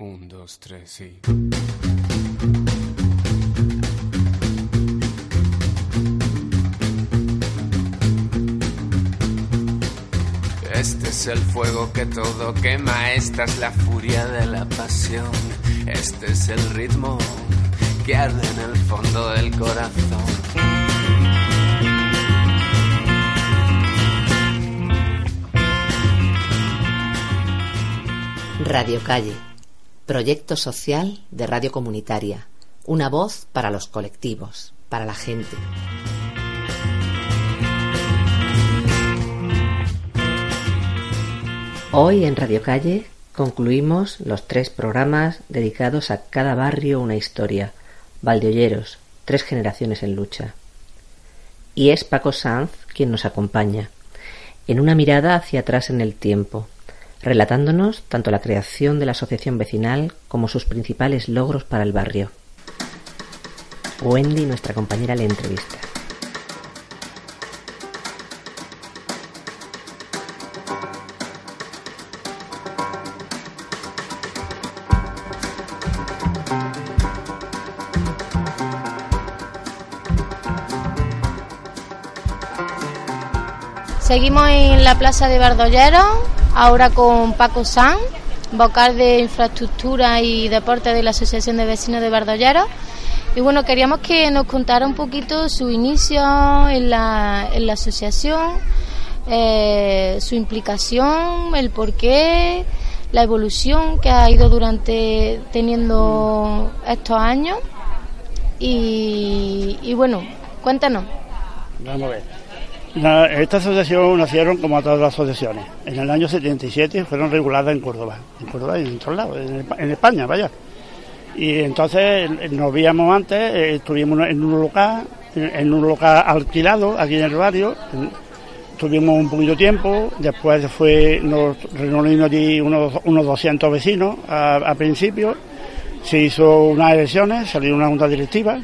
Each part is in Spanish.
Un, dos, tres, sí. Este es el fuego que todo quema, esta es la furia de la pasión, este es el ritmo que arde en el fondo del corazón. Radio Calle, proyecto social de radio comunitaria, una voz para los colectivos, para la gente. Hoy en Radio Calle concluimos los tres programas dedicados a cada barrio una historia, Valdeolleros, tres generaciones en lucha. Y es Paco Sanz quien nos acompaña, en una mirada hacia atrás en el tiempo, relatándonos tanto la creación de la asociación vecinal como sus principales logros para el barrio. Wendy, nuestra compañera, le entrevista. Seguimos en la Plaza de Bardollero, ahora con Paco San, vocal de Infraestructura y Deporte de la Asociación de Vecinos de Bardollero. Y bueno, queríamos que nos contara un poquito su inicio en la, en la asociación, eh, su implicación, el porqué, la evolución que ha ido durante teniendo estos años. Y, y bueno, cuéntanos. Vamos a ver. La- esta asociación nacieron como todas las asociaciones. En el año 77 fueron reguladas en Córdoba, en Córdoba y en otros lados, en, en España, vaya. Y entonces nos veíamos antes, eh, estuvimos en un local, en, en un local alquilado aquí en el barrio, en- estuvimos un poquito tiempo, después fue, nos reunimos allí unos, unos 200 vecinos a, a principio, se hizo unas elecciones, salió una junta directiva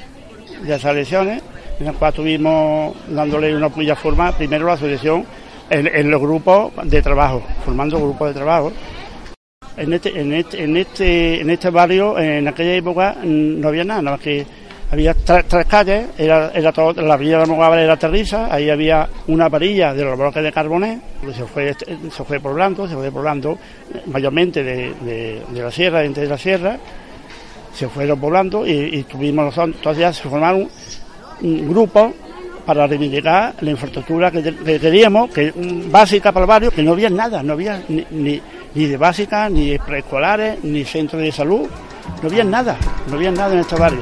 de esas elecciones, en las cuales estuvimos dándole una puya forma, primero la asociación en, los grupos de trabajo, formando grupos de trabajo. En este, en este, en este, en este barrio, en aquella época, mm, no había nada, nada más que había tres, tres calles, era, era todo, la villa de Almogávar era terriza, ahí había una varilla de los bloques de carboné, se fue, se fue poblando, se fue poblando eh, mayormente de, de, de la sierra, entre la sierra, se fueron poblando y, tuvimos nosotros, entonces ya se formaron mm, grupos para reivindicar la infraestructura que, que queríamos, que mm, básica para el barrio, que no había nada, no había ni, ni, de básica, ni de preescolares, ni centros de salud, no había nada, no había nada en este barrio.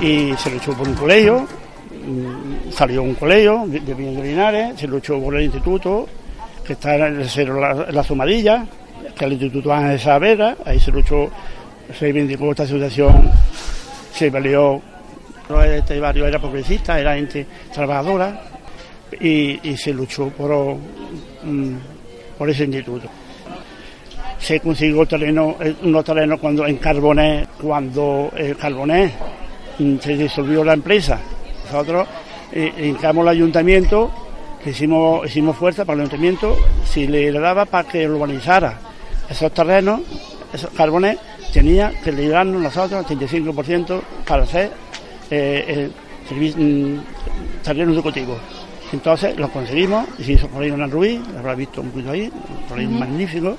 Y se luchó por un colegio, mm, salió un colegio de, de Linares, se luchó por el instituto, que está en el Cerro La, la Zumadilla, que el Instituto Ángel Saavedra, ahí se luchó, se reivindicó esta asociación, se peleó, este barrio era progresista, era gente trabajadora, y, se luchó por, mm, por ese instituto. Se consiguió terreno, eh, unos terrenos cuando en Carbonés, cuando el Carbonés mm, se disolvió la empresa. Nosotros eh, hincamos al ayuntamiento, hicimos, hicimos fuerza para el ayuntamiento, si le daba para que urbanizara esos terrenos, esos carbones, tenía que librarnos nosotros el 35% para hacer eh, mm, terrenos educativos. Entonces lo conseguimos, y se hizo por ahí en Rubí, lo habrá visto un poquito ahí, un colegio magnífico.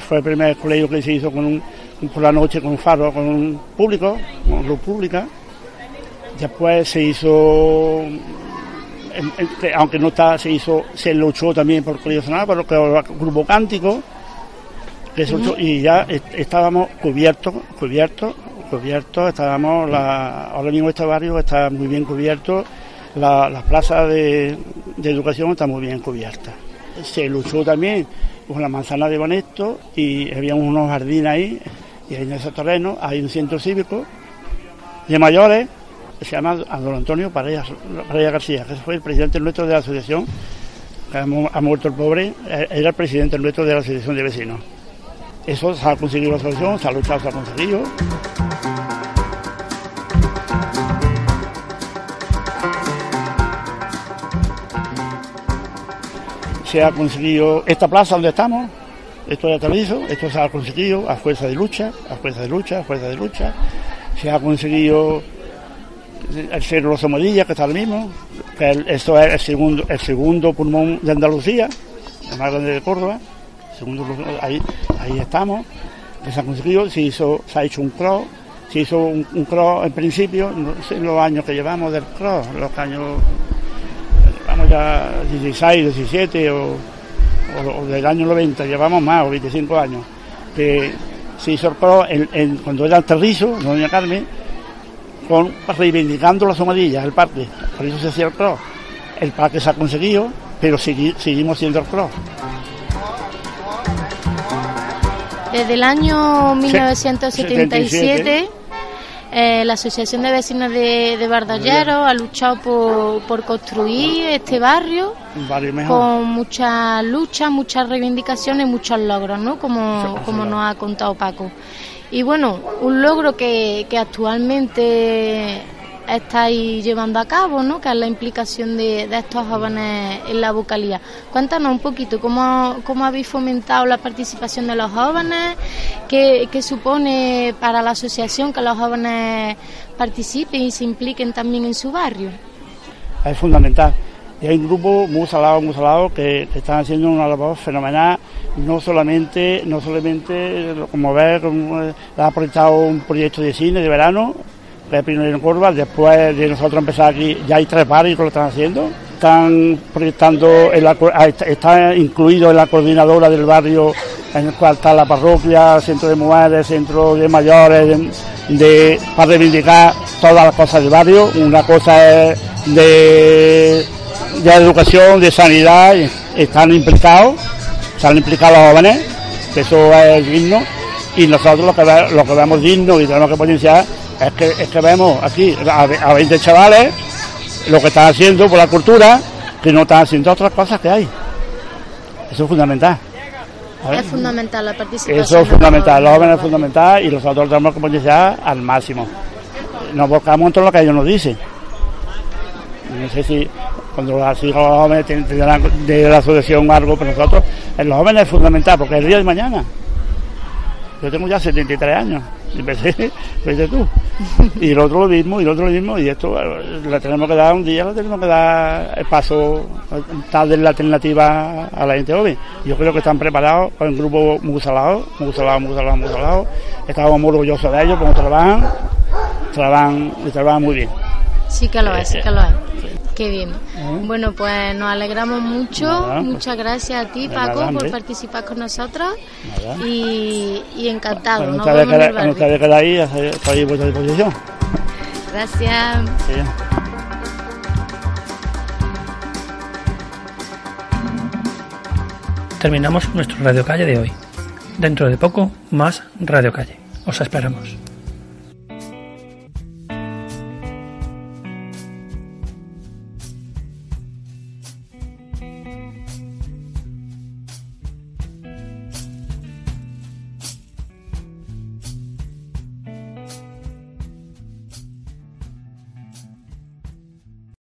Fue el primer colegio que se hizo con un, por la noche con un faro, con un público, con luz pública. Después se hizo, aunque no está, se hizo, se luchó también por el colegio zonal, por el grupo cántico, y ya est- estábamos cubiertos, cubiertos, cubiertos, estábamos, ahora mismo este barrio está muy bien cubierto, la, plaza de, educación está muy bien cubierta. Se luchó también con la manzana de Bonesto y había unos jardines ahí, y en ese terreno hay un centro cívico de mayores que se llama Don Antonio Pareja, García, que fue el presidente nuestro de la asociación, que ha muerto el pobre, era el presidente nuestro de la asociación de vecinos. Eso se ha conseguido la solución, se ha luchado, se ha conseguido. se ha conseguido esta plaza donde estamos, esto ya te lo hizo, esto se ha conseguido a fuerza de lucha, a fuerza de lucha, a fuerza de lucha. Se ha conseguido el Cerro Los Amadillas, que está lo mismo, que esto es el segundo, el segundo pulmón de Andalucía, el más grande de Córdoba, segundo, ahí, ahí estamos, se ha conseguido, se, hizo, se ha hecho un cross, se hizo un, cross en principio, no sé los años que llevamos del cross, los años vamos ya 16, 17 o, del año 90, llevamos más, o 25 años, que se hizo el cuando era el terrizo, doña Carmen, con, reivindicando las somadillas, el parque, por eso se hacía el cross. El parque se ha conseguido, pero seguimos siendo el cross. Desde el año 1977 eh, la Asociación de Vecinos de, de ha luchado por, construir este barrio, con muchas luchas, muchas reivindicaciones muchos logros, ¿no? Como, como nos ha contado Paco. Y bueno, un logro que, que actualmente estáis llevando a cabo, ¿no? que es la implicación de, estos jóvenes en la vocalía. Cuéntanos un poquito cómo, cómo habéis fomentado la participación de los jóvenes, qué, supone para la asociación que los jóvenes participen y se impliquen también en su barrio. Es fundamental. Hay un grupo muy salado, muy salado, que, están haciendo una labor fenomenal, no solamente, no solamente como ver, eh, ha proyectado un proyecto de cine de verano, de en Córdoba, después de nosotros empezar aquí, ya hay tres barrios que lo están haciendo. Están proyectando, ah, está incluido en la coordinadora del barrio en el cual está la parroquia, centro de mujeres, centro de mayores, de, para reivindicar todas las cosas del barrio. Una cosa es de, de educación, de sanidad, están implicados, están implicados los jóvenes, que eso es digno, y nosotros lo que, lo que vemos digno y tenemos que potenciar es que, es que vemos aquí a, 20 chavales lo que están haciendo por la cultura, que no están haciendo otras cosas que hay. Eso es fundamental. Es fundamental la participación. Eso es fundamental, los jóvenes es fundamental y nosotros tenemos que potenciar al máximo. Nos buscamos en todo lo que ellos nos dicen. No sé si cuando los hijos los jóvenes tendrán de la asociación algo, pero nosotros, en los jóvenes es fundamental porque el día de mañana. Yo tengo ya 73 años, empecé, empecé tú. Y el otro lo mismo, y el otro lo mismo, y esto le tenemos que dar un día, le tenemos que dar el paso, tal de la alternativa a la gente joven. Yo creo que están preparados un grupo muy salado, muy salado, muy salado, muy salado. Estamos muy orgullosos de ellos, porque trabajan, trabajan y trabajan muy bien. Sí que lo es, sí que lo es. Qué bien. Bueno, pues nos alegramos mucho. Pues. Muchas gracias a ti, Paco, por participar con nosotros. Y, encantado. Cuando ustedes quedan ahí, estoy a vuestra disposición. Gracias. Terminamos nuestro Radio Calle de hoy. Dentro de poco, más Radio Calle. Os esperamos.